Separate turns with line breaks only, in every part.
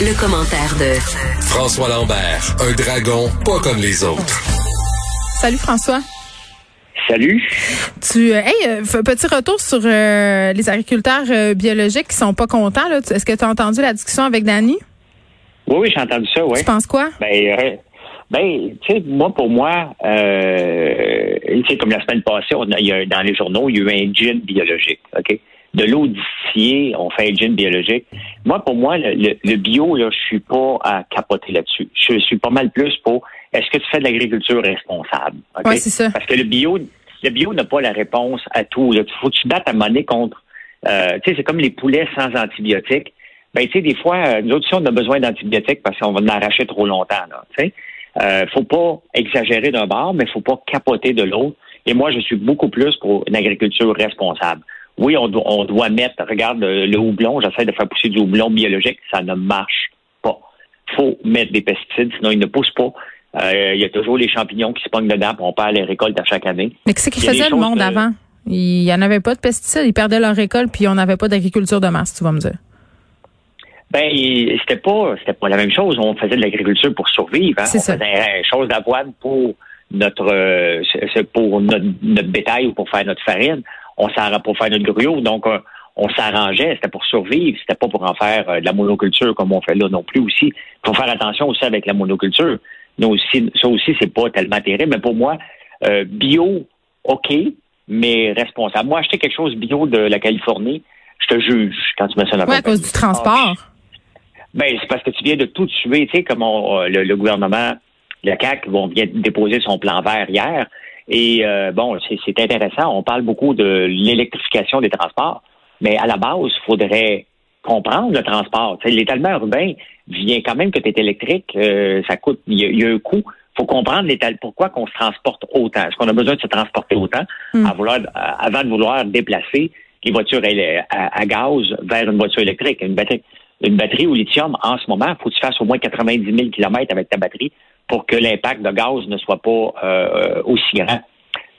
Le, commentaire de
François Lambert, un dragon pas comme les autres.
Salut François.
Salut.
Tu, euh, hey, euh, petit retour sur euh, les agriculteurs biologiques qui sont pas contents. Est-ce que tu as entendu la discussion avec Danny?
Oui, oui, j'ai entendu ça, oui.
Tu penses quoi?
Ben, ben, tu sais, moi, pour moi, euh, comme la semaine passée, on a, il y a, dans les journaux, il y a eu un gin biologique, OK? De l'eau distillée, on fait un gin biologique. Moi, pour moi, le, bio, là, je suis pas à capoter là-dessus. Je suis pas mal plus pour est-ce que tu fais de l'agriculture responsable?
Oui, c'est ça.
Parce que le bio, le bio n'a pas la réponse à tout. Il faut que tu battes à monnaie contre. Euh, tu sais, c'est comme les poulets sans antibiotiques. Ben, tu sais, des fois, euh, nous autres, si on a besoin d'antibiotiques parce qu'on va en arracher trop longtemps, là, tu sais. Euh, faut pas exagérer d'un bord, mais faut pas capoter de l'autre. Et moi, je suis beaucoup plus pour une agriculture responsable. Oui, on, doit, mettre, regarde le, houblon, j'essaie de faire pousser du houblon biologique, ça ne marche pas. faut mettre des pesticides, sinon ils ne poussent pas. Euh, il y a toujours les champignons qui se pognent dedans, on perd les récoltes à chaque année.
Mais qu'est-ce qu'ils faisait le monde avant? Il n'y en avait pas de pesticides, ils perdaient leur récolte, puis on n'avait pas d'agriculture de masse, tu vas me dire.
Ben, c'était pas, c'était pas la même chose. On faisait de l'agriculture pour survivre. Hein?
C'est ça.
On faisait une chose d'avoine pour notre, euh, pour notre, bétail ou pour faire notre farine. On s'arrangeait pour faire notre gruau. Donc, euh, on s'arrangeait. C'était pour survivre. C'était pas pour en faire euh, de la monoculture comme on fait là non plus aussi. Il faut faire attention aussi avec la monoculture. Nous aussi, ça aussi, c'est pas tellement terrible. Mais pour moi, bio, OK, mais responsable. Moi, acheter quelque chose bio de la Californie, je te juge quand tu me ça
Oui, à cause du transport.
Ben, c'est parce que tu viens de tout tuer, tu sais, comme euh, le, gouvernement, le CAC, vont vient de déposer son plan vert hier. Et euh, bon, c'est intéressant. On parle beaucoup de l'électrification des transports, mais à la base, il faudrait comprendre le transport. L'étalement urbain vient quand même que tu es électrique, euh, ça coûte, il y, a un coût. faut comprendre pourquoi qu'on se transporte autant. Est-ce qu'on a besoin de se transporter autant hmm. à vouloir, avant de vouloir déplacer les voitures à, à, gaz vers une voiture électrique, une batterie une batterie au lithium, en ce moment, il faut que tu fasses au moins 90 000 km avec ta batterie pour que l'impact de gaz ne soit pas euh, aussi grand.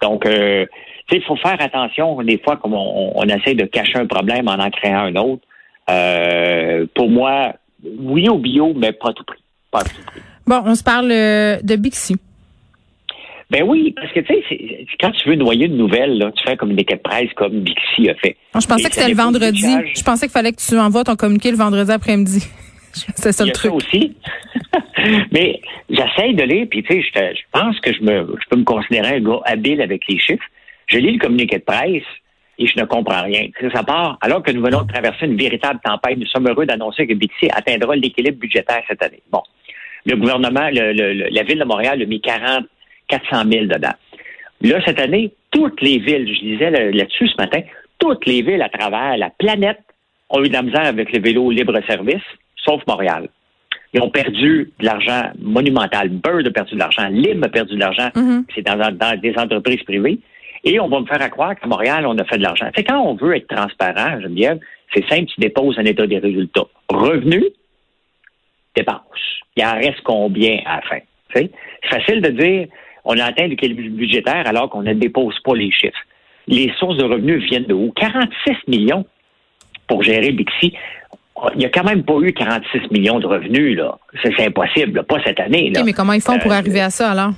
Donc, euh, il faut faire attention des fois comme on, essaie de cacher un problème en en créant un autre. Euh, pour moi, oui au bio, mais pas à tout prix. Pas à tout prix.
Bon, on se parle euh, de Bixi.
Ben oui, parce que tu sais, quand tu veux noyer une nouvelle, là, tu fais comme des de presse comme Bixi a fait.
je pensais que c'était le vendredi. Je pensais qu'il fallait que tu envoies ton communiqué le vendredi après-midi. C'est ça le truc.
Ça aussi. Mais j'essaye de lire, puis tu sais, je, pense que je me je peux me considérer un gars habile avec les chiffres. Je lis le communiqué de presse et je ne comprends rien. Ça part, alors que nous venons de traverser une véritable tempête, nous sommes heureux d'annoncer que Bixi atteindra l'équilibre budgétaire cette année. Bon. Le gouvernement, la ville de Montréal a mis 40 400 000 dedans. Là, cette année, toutes les villes, je disais là-dessus ce matin, toutes les villes à travers la planète ont eu de la misère avec le vélo libre-service, sauf Montréal. Ils ont perdu de l'argent monumental. Bird a perdu de l'argent. Lim a perdu de l'argent. Mm-hmm. C'est dans, des entreprises privées. Et on va me faire croire qu'à Montréal, on a fait de l'argent. C'est quand on veut être transparent, Geneviève, c'est simple, tu déposes un état des résultats. Revenus, dépenses. Il en reste combien à la fin? C'est facile de dire on a atteint l'équilibre budgétaire alors qu'on ne dépose pas les chiffres. Les sources de revenus viennent de où? 46 millions pour gérer Bixi. Il n'y a quand même pas eu 46 millions de revenus, là. C'est impossible, pas cette année.
mais comment ils font pour euh, arriver à ça, alors?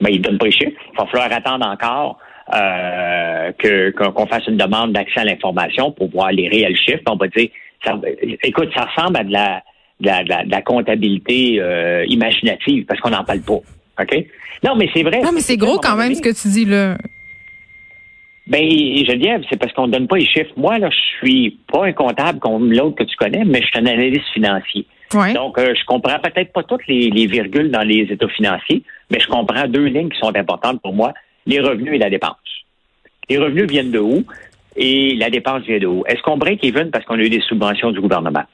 Ben, ils ne donnent pas les chiffres. Il va falloir attendre encore euh, qu'on fasse une demande d'accès à l'information pour voir les réels chiffres. On va dire, écoute, ça ressemble à de la, de la, comptabilité euh, imaginative parce qu'on n'en parle pas. OK? Non, mais c'est vrai.
Non, mais c'est gros quand même ce que tu dis là.
Ben, Geneviève, c'est parce qu'on ne donne pas les chiffres. Moi, là, je suis pas un comptable comme l'autre que tu connais, mais je suis un analyste financier. Donc, euh, je comprends peut-être pas toutes les, virgules dans les états financiers, mais je comprends deux lignes qui sont importantes pour moi, les revenus et la dépense. Les revenus viennent de où et la dépense vient de où? Est-ce qu'on break even parce qu'on a eu des subventions du gouvernement?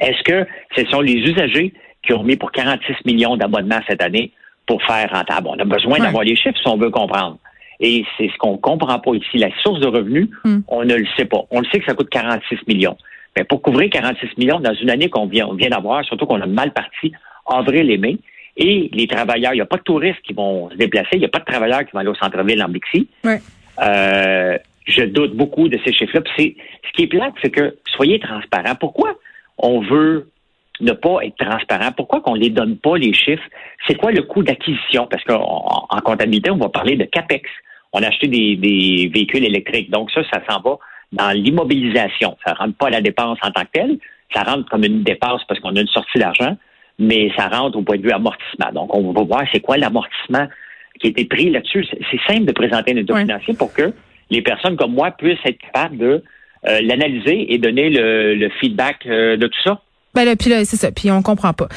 Est-ce que ce sont les usagers qui ont remis pour 46 millions d'abonnements cette année pour faire rentable? On a besoin d'avoir les chiffres si on veut comprendre. Et c'est ce qu'on comprend pas ici. La source de revenus, hmm. on ne le sait pas. On le sait que ça coûte 46 millions. Mais pour couvrir 46 millions dans une année qu'on vient, vient d'avoir, surtout qu'on a mal parti, avril et mai, et les travailleurs, il n'y a pas de touristes qui vont se déplacer, il n'y a pas de travailleurs qui vont aller au centre-ville en Bixi. Euh, je doute beaucoup de ces chiffres-là. Ce qui est plate, c'est que soyez transparent. Pourquoi on veut ne pas être transparent? Pourquoi qu'on les donne pas, les chiffres? C'est quoi le coût d'acquisition? Parce qu'en en comptabilité, on va parler de CAPEX. On a acheté des, des véhicules électriques. Donc ça, ça s'en va dans l'immobilisation. Ça rentre pas à la dépense en tant que telle. Ça rentre comme une dépense parce qu'on a une sortie d'argent, mais ça rentre au point de vue amortissement. Donc, on va voir c'est quoi l'amortissement qui a été pris là-dessus. C'est simple de présenter un état financier pour que les personnes comme moi puissent être capables de euh, l'analyser et donner le, feedback euh, de tout ça.
Ben là, puis là, c'est ça. Puis on comprend pas.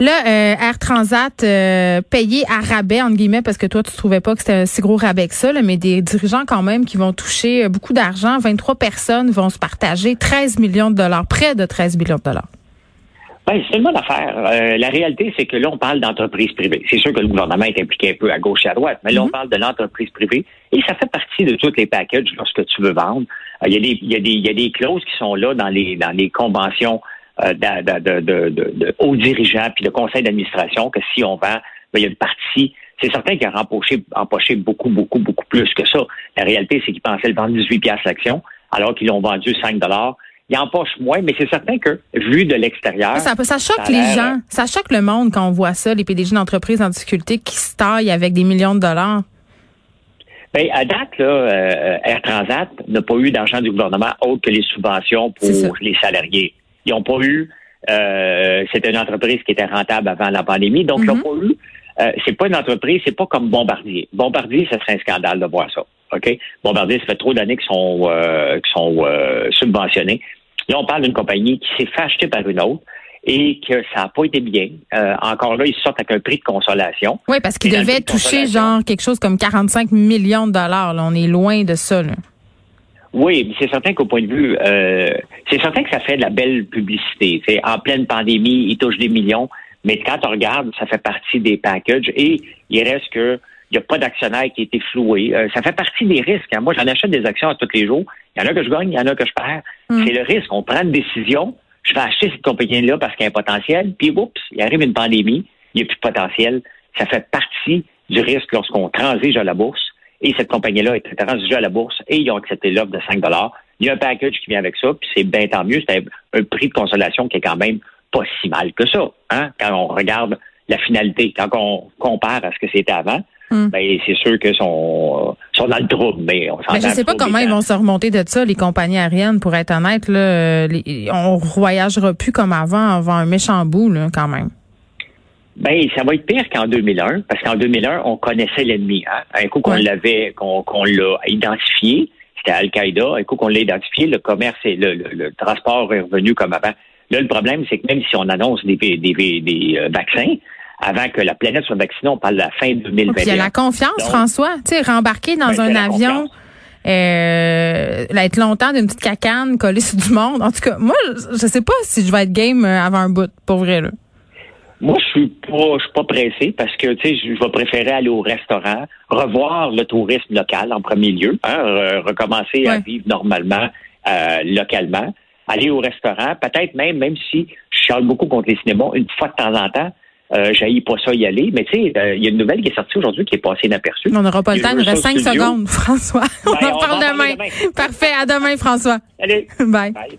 Là, euh, Air Transat euh, payé à rabais entre guillemets parce que toi tu trouvais pas que c'était un si gros rabais que ça, là, mais des dirigeants quand même qui vont toucher beaucoup d'argent. 23 personnes vont se partager 13 millions de dollars, près de 13 millions de dollars.
Ben, c'est une bonne affaire. Euh, la réalité, c'est que là, on parle d'entreprise privée. C'est sûr que le gouvernement est impliqué un peu à gauche et à droite, mais là, on mhm. parle de l'entreprise privée et ça fait partie de tous les packages lorsque tu veux vendre. Euh, il y, a des, y a des, il y a des clauses qui sont là dans les, dans les conventions euh, de, de, de, de, hauts dirigeants puis de conseil d'administration que si on vend, ben, il y a une partie. C'est certain qu'il a empoché, empoché beaucoup, beaucoup, beaucoup plus que ça. La réalité, c'est qu'ils pensaient le vendre 18 piastres l'action, alors qu'ils l'ont vendu 5 dollars il empoche moins, mais c'est certain que, vu de l'extérieur.
Ça, ça, choque les gens. Ça choque le monde quand on voit ça, les PDG d'entreprises en difficulté qui se taillent avec des millions de dollars.
Bien, à date, là, euh, Air Transat n'a pas eu d'argent du gouvernement autre que les subventions pour les salariés. Ils n'ont pas eu. Euh, C'était une entreprise qui était rentable avant la pandémie, donc ils n'ont mhm. pas eu. Euh, c'est pas une entreprise, c'est pas comme Bombardier. Bombardier, ça serait un scandale de voir ça. OK? Bombardier, ça fait trop d'années qu'ils sont, euh, sont euh, subventionnés. Là, on parle d'une compagnie qui s'est fait acheter par une autre et que ça n'a pas été bien. Euh, encore là, ils sortent avec un prix de consolation.
Oui, parce qu'ils devaient toucher genre quelque chose comme 45 millions de dollars. Là. On est loin de ça. Là.
Oui, c'est certain qu'au point de vue, euh, c'est certain que ça fait de la belle publicité. C'est en pleine pandémie, ils touchent des millions, mais quand on regarde, ça fait partie des packages et il reste que il n'y a pas d'actionnaire qui a été floué. Euh, ça fait partie des risques. Hein. Moi, j'en achète des actions à tous les jours. Il y en a que je gagne, il y en a que je perds. Mm. C'est le risque. On prend une décision. Je vais acheter cette compagnie-là parce qu'il y a un potentiel. Puis, oups, il arrive une pandémie. Il n'y a plus de potentiel. Ça fait partie du risque lorsqu'on transige à la bourse. Et cette compagnie-là est transigée à la bourse et ils ont accepté l'offre de 5 Il y a un package qui vient avec ça, puis c'est bien tant mieux. C'est un, prix de consolation qui est quand même pas si mal que ça, hein, quand on regarde la finalité, quand on compare à ce que c'était avant. Hmm. Ben, c'est sûr qu'ils sont, sont dans le trouble, mais on s'en
Je sais pas comment ils vont se remonter de ça, les compagnies aériennes, pour être honnête. Là, on voyagera plus comme avant, avant un méchant bout, là, quand même.
Ben, ça va être pire qu'en 2001, parce qu'en 2001, on connaissait l'ennemi. Hein? Un coup qu'on l'avait, qu'on l'a identifié, c'était Al-Qaïda. Un coup qu'on l'a identifié, le commerce et le, transport est revenu comme avant. Là, le problème, c'est que même si on annonce des, des, des euh, vaccins, avant que la planète soit vaccinée, on parle de la fin 2021.
il y a la confiance, François. Tu sais, rembarquer dans ben, un avion, euh, être longtemps d'une petite cacane collée sur du monde. En tout cas, moi, je sais pas si je vais être game euh, avant un bout, pour vrai, là.
Moi, je suis pas, je suis pas pressé parce que, tu sais, je vais préférer aller au restaurant, revoir le tourisme local en premier lieu, hein, recommencer à vivre normalement euh, localement, aller au restaurant, peut-être même, même si je charle beaucoup contre les cinémas, une fois de temps en temps, euh, J'haïs pas ça y aller. Mais tu sais, euh, il y a une nouvelle qui est sortie aujourd'hui qui est passée inaperçue.
On n'aura pas le temps. Il reste cinq secondes, François. on, en parle demain. Parfait. À demain, François.
Allez.
Bye. Bye.